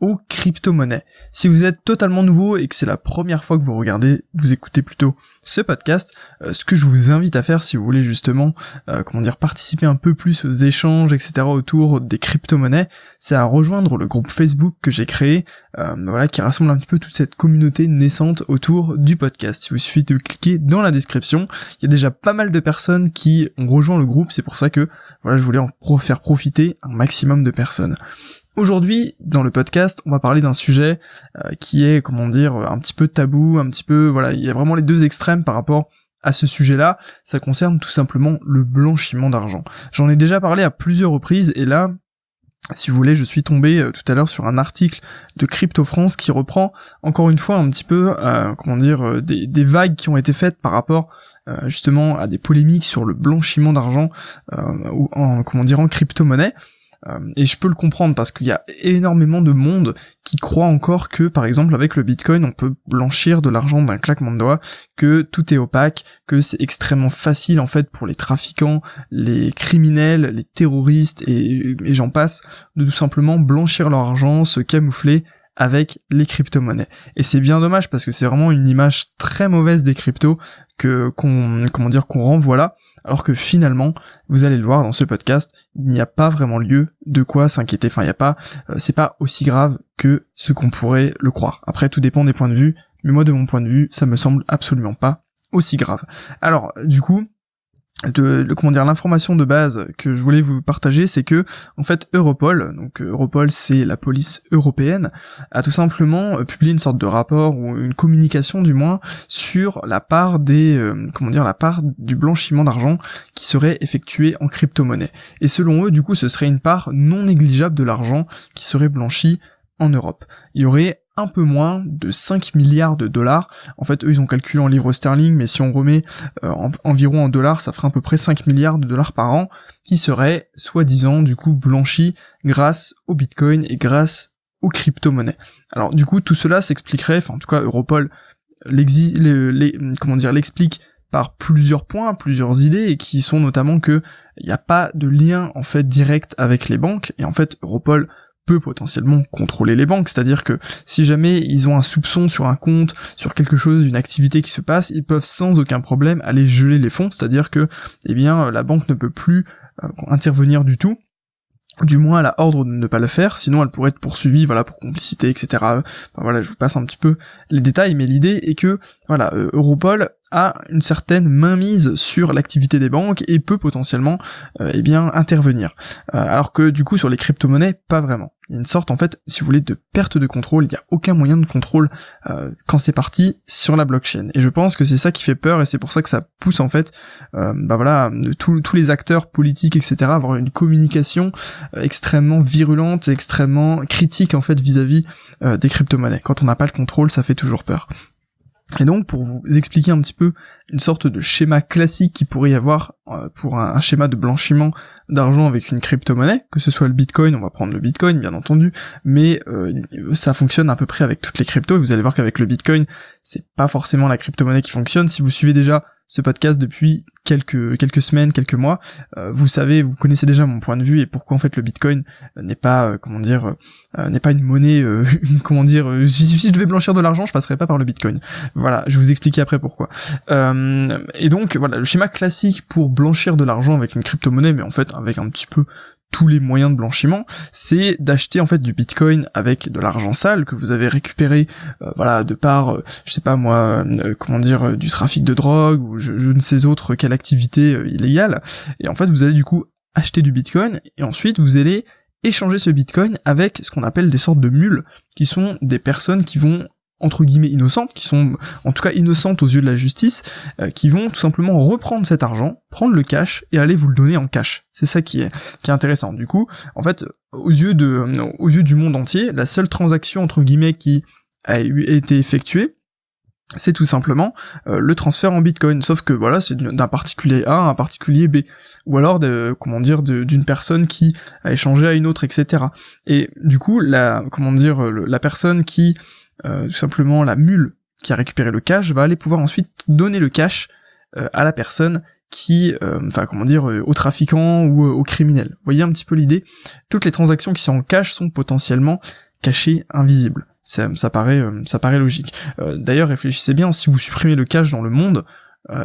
aux crypto-monnaies. Si vous êtes totalement nouveau et que c'est la première fois que vous regardez, vous écoutez plutôt ce podcast, euh, ce que je vous invite à faire si vous voulez justement, euh, comment dire, participer un peu plus aux échanges, etc. autour des crypto-monnaies, c'est à rejoindre le groupe Facebook que j'ai créé, euh, voilà, qui rassemble un petit peu toute cette communauté naissante autour du podcast. Il vous suffit de cliquer dans la description. Il y a déjà pas mal de personnes qui ont rejoint le groupe, c'est pour ça que, voilà, je voulais en faire profiter un maximum de personnes. Aujourd'hui, dans le podcast, on va parler d'un sujet euh, qui est, comment dire, un petit peu tabou, un petit peu, voilà, il y a vraiment les deux extrêmes par rapport à ce sujet-là. Ça concerne tout simplement le blanchiment d'argent. J'en ai déjà parlé à plusieurs reprises et là, si vous voulez, je suis tombé euh, tout à l'heure sur un article de Crypto France qui reprend encore une fois un petit peu, euh, comment dire, des, des, vagues qui ont été faites par rapport justement à des polémiques sur le blanchiment d'argent ou en, comment dire, en crypto-monnaie. Euh, et je peux le comprendre parce qu'il y a énormément de monde qui croit encore que, par exemple, avec le Bitcoin, on peut blanchir de l'argent d'un claquement de doigts, que tout est opaque, que c'est extrêmement facile en fait pour les trafiquants, les criminels, les terroristes et, et j'en passe, de tout simplement blanchir leur argent, se camoufler avec les crypto-monnaies. Et c'est bien dommage parce que c'est vraiment une image très mauvaise des cryptos que qu'on comment dire qu'on renvoie là alors que finalement, vous allez le voir dans ce podcast, il n'y a pas vraiment lieu de quoi s'inquiéter. Enfin, il n'y a pas, euh, c'est pas aussi grave que ce qu'on pourrait le croire. Après, tout dépend des points de vue, mais moi, de mon point de vue, ça me semble absolument pas aussi grave. Alors, du coup, de, comment dire l'information de base que je voulais vous partager c'est que en fait Europol donc Europol c'est la police européenne a tout simplement euh, publié une sorte de rapport ou une communication du moins sur la part des euh, comment dire la part du blanchiment d'argent qui serait effectué en crypto-monnaie et selon eux du coup ce serait une part non négligeable de l'argent qui serait blanchi en Europe. Il y aurait un peu moins de 5 milliards de dollars. En fait, eux, ils ont calculé en livres sterling, mais si on remet euh, environ en dollars, ça ferait à peu près 5 milliards de dollars par an, qui seraient, soi-disant, du coup, blanchis grâce au Bitcoin et grâce aux crypto-monnaies. Alors, du coup, tout cela s'expliquerait, enfin, en tout cas, Europol comment dire, l'explique par plusieurs points, plusieurs idées, et qui sont notamment que il n'y a pas de lien en fait direct avec les banques, et en fait Europol peut potentiellement contrôler les banques, c'est-à-dire que si jamais ils ont un soupçon sur un compte, sur quelque chose, une activité qui se passe, ils peuvent sans aucun problème aller geler les fonds, c'est-à-dire que eh bien la banque ne peut plus euh, intervenir du tout. Du moins elle a ordre de ne pas le faire, sinon elle pourrait être poursuivie, voilà, pour complicité, etc. Voilà, je vous passe un petit peu les détails, mais l'idée est que, voilà, euh, Europol a une certaine mainmise sur l'activité des banques et peut potentiellement, euh, eh bien, intervenir. Alors que du coup, sur les crypto-monnaies, pas vraiment une sorte en fait, si vous voulez, de perte de contrôle, il n'y a aucun moyen de contrôle euh, quand c'est parti sur la blockchain. Et je pense que c'est ça qui fait peur et c'est pour ça que ça pousse en fait, euh, bah voilà, tous les acteurs politiques, etc., à avoir une communication euh, extrêmement virulente, extrêmement critique en fait vis-à-vis -vis, des crypto-monnaies. Quand on n'a pas le contrôle, ça fait toujours peur. Et donc, pour vous expliquer un petit peu une sorte de schéma classique qui pourrait y avoir euh, pour un, schéma de blanchiment d'argent avec une crypto-monnaie, que ce soit le Bitcoin, on va prendre le Bitcoin bien entendu, mais euh, ça fonctionne à peu près avec toutes les cryptos, et vous allez voir qu'avec le Bitcoin, c'est pas forcément la crypto-monnaie qui fonctionne. Si vous suivez déjà ce podcast depuis quelques quelques semaines, quelques mois, euh, vous savez, vous connaissez déjà mon point de vue et pourquoi en fait le Bitcoin n'est pas euh, comment dire euh, n'est pas une monnaie comment dire si, je devais blanchir de l'argent, je passerais pas par le Bitcoin. Voilà, je vais vous expliquer après pourquoi. et donc voilà, le schéma classique pour blanchir de l'argent avec une crypto-monnaie mais en fait avec un petit peu tous les moyens de blanchiment, c'est d'acheter en fait du bitcoin avec de l'argent sale que vous avez récupéré euh, voilà de par euh, je sais pas moi euh, comment dire du trafic de drogue ou je, ne sais autre quelle activité illégale. Et en fait vous allez du coup acheter du bitcoin et ensuite vous allez échanger ce bitcoin avec ce qu'on appelle des sortes de mules qui sont des personnes qui vont entre guillemets innocentes, qui sont en tout cas innocentes aux yeux de la justice, euh, qui vont tout simplement reprendre cet argent, prendre le cash et aller vous le donner en cash. C'est ça qui est, qui est intéressant. Du coup, en fait, aux yeux de, euh, aux yeux du monde entier, la seule transaction entre guillemets qui a été effectuée, c'est tout simplement euh, le transfert en bitcoin sauf que voilà c'est d'un particulier A à un particulier B ou alors comment dire d'une personne qui a échangé à une autre etc et du coup la comment dire la personne qui tout simplement la mule qui a récupéré le cash va aller pouvoir ensuite donner le cash euh, à la personne qui, euh, enfin comment dire, aux trafiquants ou aux criminels. Vous voyez un petit peu l'idée? Toutes les transactions qui sont en cash sont potentiellement cachées, invisibles. Ça, ça paraît, ça paraît logique. D'ailleurs, réfléchissez bien, si vous supprimez le cash dans le monde,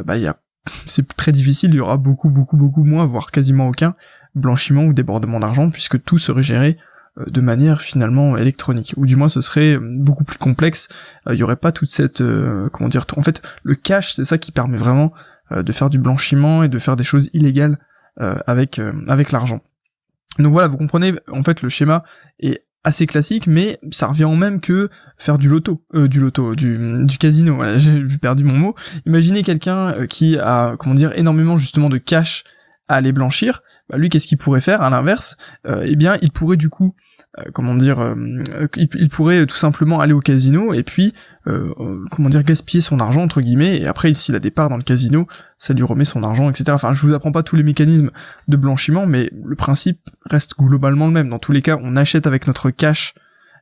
bah y a c'est très difficile, il y aura beaucoup, beaucoup, beaucoup moins, voire quasiment aucun blanchiment ou débordement d'argent, puisque tout serait géré euh, de manière finalement électronique, ou du moins ce serait beaucoup plus complexe, euh, il y aurait pas toute cette, euh, comment dire, en fait, le cash, c'est ça qui permet vraiment de faire du blanchiment et de faire des choses illégales avec, avec l'argent. Donc voilà, vous comprenez, en fait, le schéma est assez classique, mais ça revient au même que faire du loto, euh, du loto, du, du casino. Voilà, j'ai perdu mon mot. Imaginez quelqu'un euh, qui a, comment dire, énormément justement de cash à aller blanchir. Bah, lui, qu'est-ce qu'il pourrait faire à l'inverse? Euh, Eh bien, il pourrait du coup euh, comment dire, euh, il, pourrait tout simplement aller au casino et puis, comment dire, gaspiller son argent entre guillemets. Et après, s'il a des parts dans le casino, ça lui remet son argent, etc. Enfin, je vous apprends pas tous les mécanismes de blanchiment, mais le principe reste globalement le même. Dans tous les cas, on achète avec notre cash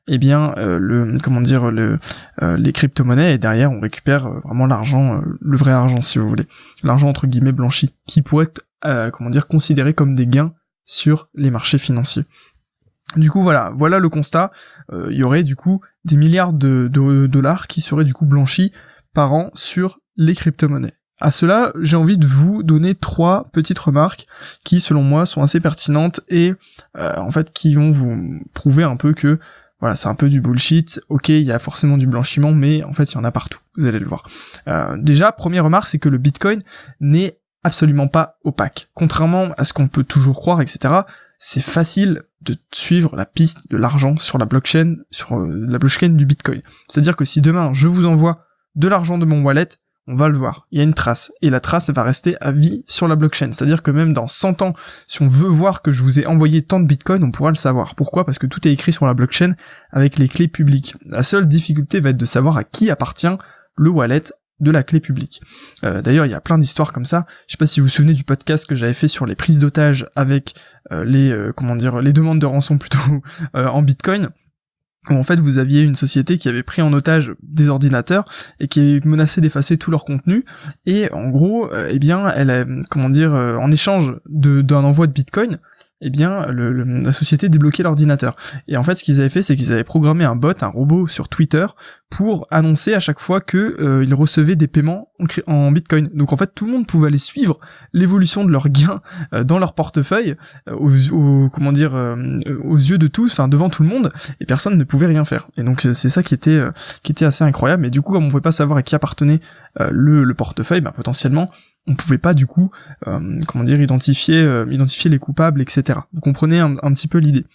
eh bien le comment dire le les crypto-monnaies et derrière on récupère vraiment l'argent le vrai argent si vous voulez l'argent entre guillemets blanchi qui pourrait être comment dire considéré comme des gains sur les marchés financiers du coup voilà, voilà le constat. Euh, il y aurait du coup des milliards de, dollars qui seraient du coup blanchis par an sur les crypto-monnaies. À cela, j'ai envie de vous donner trois petites remarques qui, selon moi, sont assez pertinentes et euh, en fait qui vont vous prouver un peu que voilà, c'est un peu du bullshit. Ok, il y a forcément du blanchiment, mais en fait, il y en a partout. Vous allez le voir. Euh, déjà, première remarque, c'est que le Bitcoin n'est absolument pas opaque. Contrairement à ce qu'on peut toujours croire, etc c'est facile de suivre la piste de l'argent sur la blockchain, sur euh, la blockchain du Bitcoin. C'est-à-dire que si demain je vous envoie de l'argent de mon wallet, on va le voir. Il y a une trace. Et la trace va rester à vie sur la blockchain. C'est-à-dire que même dans 100 ans, si on veut voir que je vous ai envoyé tant de bitcoin, on pourra le savoir. Pourquoi? Parce que tout est écrit sur la blockchain avec les clés publiques. La seule difficulté va être de savoir à qui appartient le wallet de la clé publique. Euh, d'ailleurs, il y a plein d'histoires comme ça. Je sais pas si vous vous souvenez du podcast que j'avais fait sur les prises d'otages avec euh, les euh, comment dire les demandes de rançon plutôt en Bitcoin. Où en fait vous aviez une société qui avait pris en otage des ordinateurs et qui menaçait d'effacer tout leur contenu et en gros eh bien elle comment dire en échange d'un envoi de bitcoin eh bien, le, la société débloquait l'ordinateur. Et en fait, ce qu'ils avaient fait, c'est qu'ils avaient programmé un bot, un robot sur Twitter, pour annoncer à chaque fois que euh, ils recevaient des paiements en, Bitcoin. Donc en fait, tout le monde pouvait aller suivre l'évolution de leurs gains euh, dans leur portefeuille, euh, aux, comment dire, aux yeux de tous, enfin devant tout le monde, et personne ne pouvait rien faire. Et donc c'est ça qui était qui était assez incroyable. Et du coup, comme on pouvait pas savoir à qui appartenait le, le portefeuille, bah, potentiellement on pouvait pas du coup, euh, comment dire, identifier, euh, identifier les coupables, etc. Vous comprenez un, petit peu l'idée.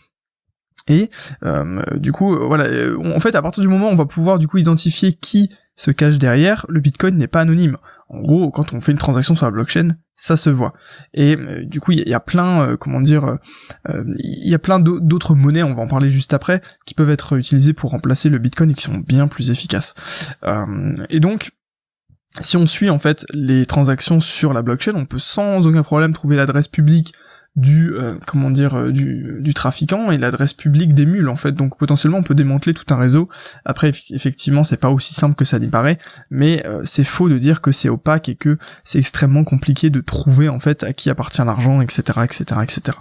Et euh, du coup, voilà, en fait, à partir du moment où on va pouvoir du coup identifier qui se cache derrière, le Bitcoin n'est pas anonyme. En gros, quand on fait une transaction sur la blockchain, ça se voit. Et du coup, il y, a plein, comment dire, il y a plein d'autres monnaies, on va en parler juste après, qui peuvent être utilisées pour remplacer le Bitcoin et qui sont bien plus efficaces. et donc, si on suit en fait les transactions sur la blockchain, on peut sans aucun problème trouver l'adresse publique du euh, comment dire euh, du, du trafiquant et l'adresse publique des mules en fait. Donc potentiellement on peut démanteler tout un réseau. Après effectivement c'est pas aussi simple que ça n'y paraît mais euh, c'est faux de dire que c'est opaque et que c'est extrêmement compliqué de trouver en fait à qui appartient l'argent etc etc etc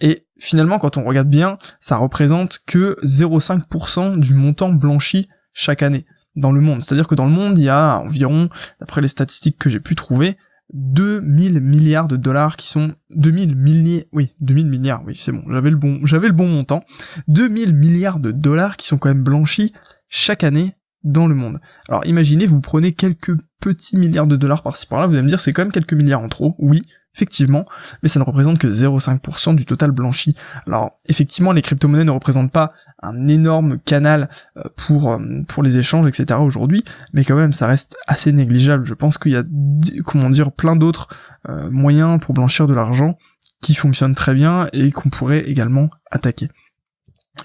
et finalement quand on regarde bien ça représente que 0,5% du montant blanchi chaque année dans le monde. C'est-à-dire que dans le monde, il y a environ, d'après les statistiques que j'ai pu trouver, 2000 milliards de dollars qui sont 2000 milliers, oui, 2000 milliards, oui, c'est bon, j'avais le bon, j'avais le bon montant. 2000 milliards de dollars qui sont quand même blanchis chaque année dans le monde. Alors imaginez, vous prenez quelques petits milliards de dollars par-ci par-là, vous allez me dire c'est quand même quelques milliards en trop, oui, effectivement, mais ça ne représente que 0,5% du total blanchi. Alors effectivement, les crypto-monnaies ne représentent pas un énorme canal euh, pour euh, pour les échanges, etc. aujourd'hui, mais quand même ça reste assez négligeable. Je pense qu'il y a comment dire plein d'autres euh, moyens pour blanchir de l'argent qui fonctionnent très bien et qu'on pourrait également attaquer.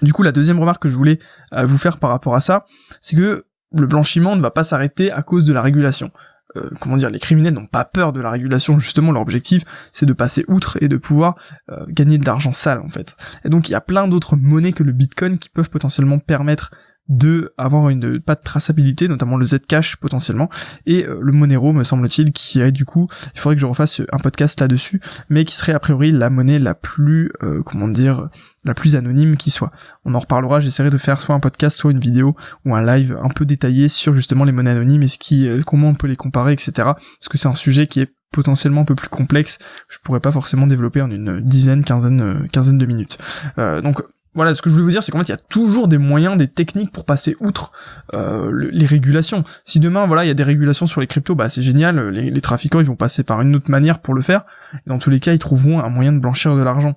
Du coup, la deuxième remarque que je voulais vous faire par rapport à ça, c'est que le blanchiment ne va pas s'arrêter à cause de la régulation. Euh, comment dire, les criminels n'ont pas peur de la régulation, justement leur objectif c'est de passer outre et de pouvoir euh, gagner de l'argent sale en fait. Et donc il y a plein d'autres monnaies que le Bitcoin qui peuvent potentiellement permettre de avoir une pas de traçabilité, notamment le Zcash potentiellement, et euh, le Monero me semble-t-il qui est du coup, il faudrait que je refasse un podcast là-dessus, mais qui serait a priori la monnaie la plus, euh, comment dire, la plus anonyme qui soit. On en reparlera, j'essaierai de faire soit un podcast, soit une vidéo ou un live un peu détaillé sur justement les monnaies anonymes et ce qui, euh, comment on peut les comparer, etc. Parce que c'est un sujet qui est potentiellement un peu plus complexe, je pourrais pas forcément développer en une dizaine, quinzaine, quinzaine de minutes. donc voilà, ce que je voulais vous dire, c'est qu'en fait, il y a toujours des moyens, des techniques pour passer outre euh, les régulations. Si demain, voilà, il y a des régulations sur les cryptos, bah c'est génial. Les, trafiquants, ils vont passer par une autre manière pour le faire. Et dans tous les cas, ils trouveront un moyen de blanchir de l'argent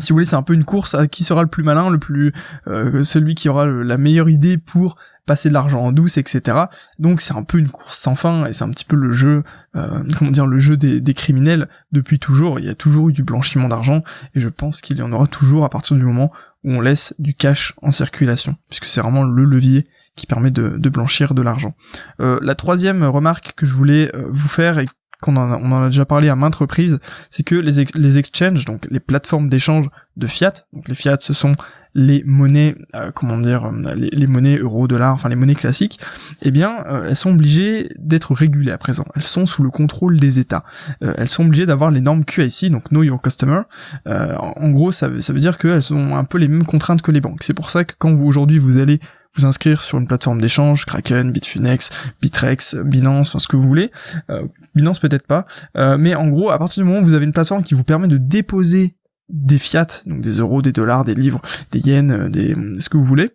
si vous voulez, c'est un peu une course à qui sera le plus malin, le plus euh, celui qui aura la meilleure idée pour passer de l'argent en douce, etc. Donc c'est un peu une course sans fin et c'est un petit peu le jeu, euh, comment dire, le jeu des, criminels depuis toujours. Il y a toujours eu du blanchiment d'argent et je pense qu'il y en aura toujours à partir du moment où on laisse du cash en circulation, puisque c'est vraiment le levier qui permet de, de blanchir de l'argent. Euh, la troisième remarque que je voulais euh, vous faire et qu'on en, on en a déjà parlé à maintes reprises, c'est que les, les exchanges, donc les plateformes d'échange de fiat, donc les fiat ce sont les monnaies, euh, comment dire, euh, les, monnaies euro, dollars, enfin les monnaies classiques, eh bien, euh, elles sont obligées d'être régulées à présent. Elles sont sous le contrôle des États. elles sont obligées d'avoir les normes QIC, donc Know Your Customer. en gros, ça, ça veut dire qu'elles ont un peu les mêmes contraintes que les banques. C'est pour ça que quand vous aujourd'hui vous allez vous inscrire sur une plateforme d'échange, Kraken, Bitfinex, Bitrex, Binance, enfin ce que vous voulez. Euh, Binance peut-être pas, euh, mais en gros, à partir du moment où vous avez une plateforme qui vous permet de déposer des fiat, donc des euros, des dollars, des livres, des yens, euh, des ce que vous voulez,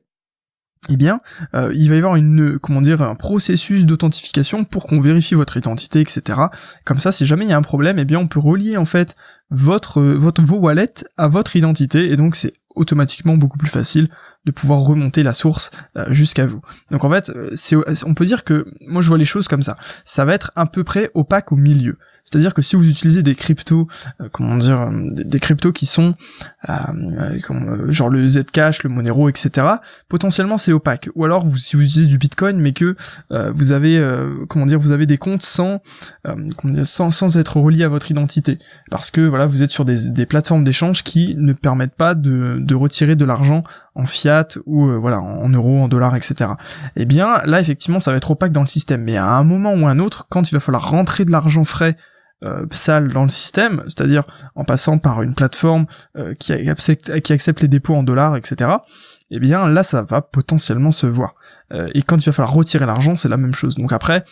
eh bien, il va y avoir une, comment dire, un processus d'authentification pour qu'on vérifie votre identité, etc. Comme ça, si jamais il y a un problème, eh bien, on peut relier en fait votre, votre vos wallets à votre identité, et donc c'est automatiquement beaucoup plus facile de pouvoir remonter la source euh, jusqu'à vous. Donc en fait, euh, on peut dire que moi je vois les choses comme ça. Ça va être à peu près opaque au milieu. C'est-à-dire que si vous utilisez des cryptos, euh, comment dire, des, cryptos qui sont comme, genre le Zcash, le Monero, etc. Potentiellement c'est opaque. Ou alors vous, si vous utilisez du Bitcoin, mais que vous avez, comment dire, vous avez des comptes sans, sans, sans être reliés à votre identité, parce que voilà, vous êtes sur des, plateformes d'échange qui ne permettent pas de, retirer de l'argent en fiat ou euh, voilà en euros, en dollars, etc. Eh bien là effectivement ça va être opaque dans le système, mais à un moment ou un autre, quand il va falloir rentrer de l'argent frais euh, sale dans le système, c'est-à-dire en passant par une plateforme euh, qui, accepte, qui accepte les dépôts en dollars, etc. Eh bien là ça va potentiellement se voir. et quand il va falloir retirer l'argent, c'est la même chose. Donc après,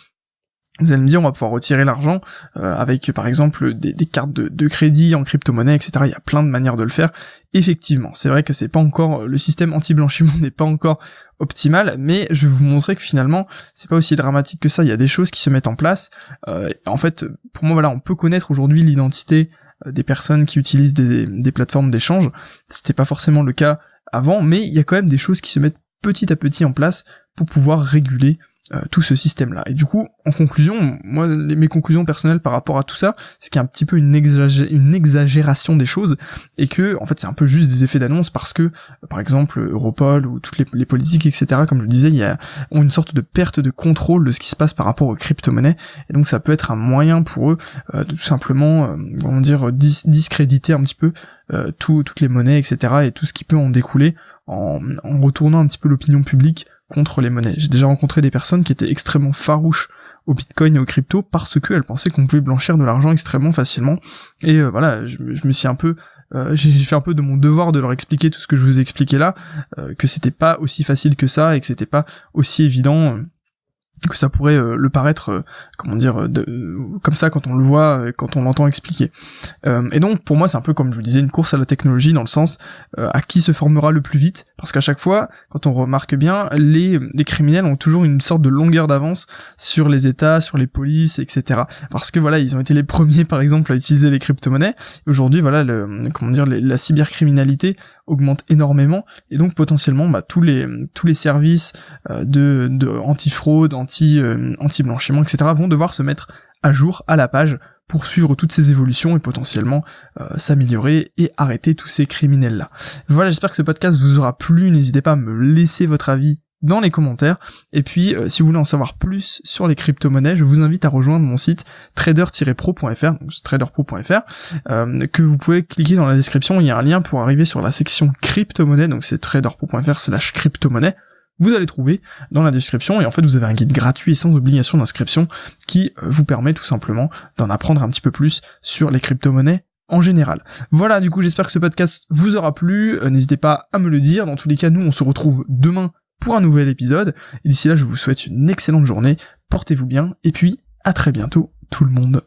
vous allez me dire, on va pouvoir retirer l'argent euh, avec, par exemple, des, cartes de, crédit en crypto-monnaie, etc. Il y a plein de manières de le faire. Effectivement, c'est vrai que c'est pas encore le système anti-blanchiment n'est pas encore optimal, mais je vais vous montrer que finalement, c'est pas aussi dramatique que ça. Il y a des choses qui se mettent en place. Euh, en fait, pour moi, voilà, on peut connaître aujourd'hui l'identité euh, des personnes qui utilisent des, des plateformes d'échange. C'était pas forcément le cas avant, mais il y a quand même des choses qui se mettent petit à petit en place pour pouvoir réguler euh, tout ce système-là. Et du coup, en conclusion, moi, mes conclusions personnelles par rapport à tout ça, c'est qu'il y a un petit peu une, exagération des choses, et que, en fait, c'est un peu juste des effets d'annonce parce que, euh, par exemple, Europol ou toutes les, politiques, etc., comme je le disais, il y a, ont une sorte de perte de contrôle de ce qui se passe par rapport aux crypto-monnaies, et donc ça peut être un moyen pour eux euh, de tout simplement, comment dire, discréditer un petit peu tout, toutes les monnaies, etc., et tout ce qui peut en découler en retournant un petit peu l'opinion publique contre les monnaies. J'ai déjà rencontré des personnes qui étaient extrêmement farouches au bitcoin et au crypto parce qu'elles pensaient qu'on pouvait blanchir de l'argent extrêmement facilement. Et euh, voilà, je, me suis un peu euh, j'ai fait un peu de mon devoir de leur expliquer tout ce que je vous ai expliqué là, euh, que c'était pas aussi facile que ça et que c'était pas aussi évident que ça pourrait euh, le paraître, euh, comment dire, de, comme ça quand on le voit, quand on l'entend expliquer. Euh, et donc pour moi c'est un peu comme je vous disais une course à la technologie dans le sens à qui se formera le plus vite, parce qu'à chaque fois, quand on remarque bien, les, les criminels ont toujours une sorte de longueur d'avance sur les États, sur les polices, etc. Parce que voilà, ils ont été les premiers par exemple à utiliser les crypto-monnaies. Aujourd'hui voilà, le, comment dire, la cybercriminalité augmente énormément et donc potentiellement bah, tous les tous les services de, de anti-fraude, anti, euh, anti-blanchiment, etc. vont devoir se mettre à jour à la page pour suivre toutes ces évolutions et potentiellement euh, s'améliorer et arrêter tous ces criminels-là. Voilà, j'espère que ce podcast vous aura plu. N'hésitez pas à me laisser votre avis dans les commentaires. Et puis, euh, si vous voulez en savoir plus sur les crypto-monnaies, je vous invite à rejoindre mon site trader-pro.fr, donc traderpro.fr, que vous pouvez cliquer dans la description. Il y a un lien pour arriver sur la section crypto-monnaie, donc c'est traderpro.fr slash crypto-monnaie vous allez trouver dans la description, et en fait vous avez un guide gratuit et sans obligation d'inscription qui euh, vous permet tout simplement d'en apprendre un petit peu plus sur les crypto-monnaies en général. Voilà, du coup, j'espère que ce podcast vous aura plu. Euh, n'hésitez pas à me le dire. Dans tous les cas, nous, on se retrouve demain pour un nouvel épisode. Et d'ici là, je vous souhaite une excellente journée. Portez-vous bien. Et puis, à très bientôt, tout le monde.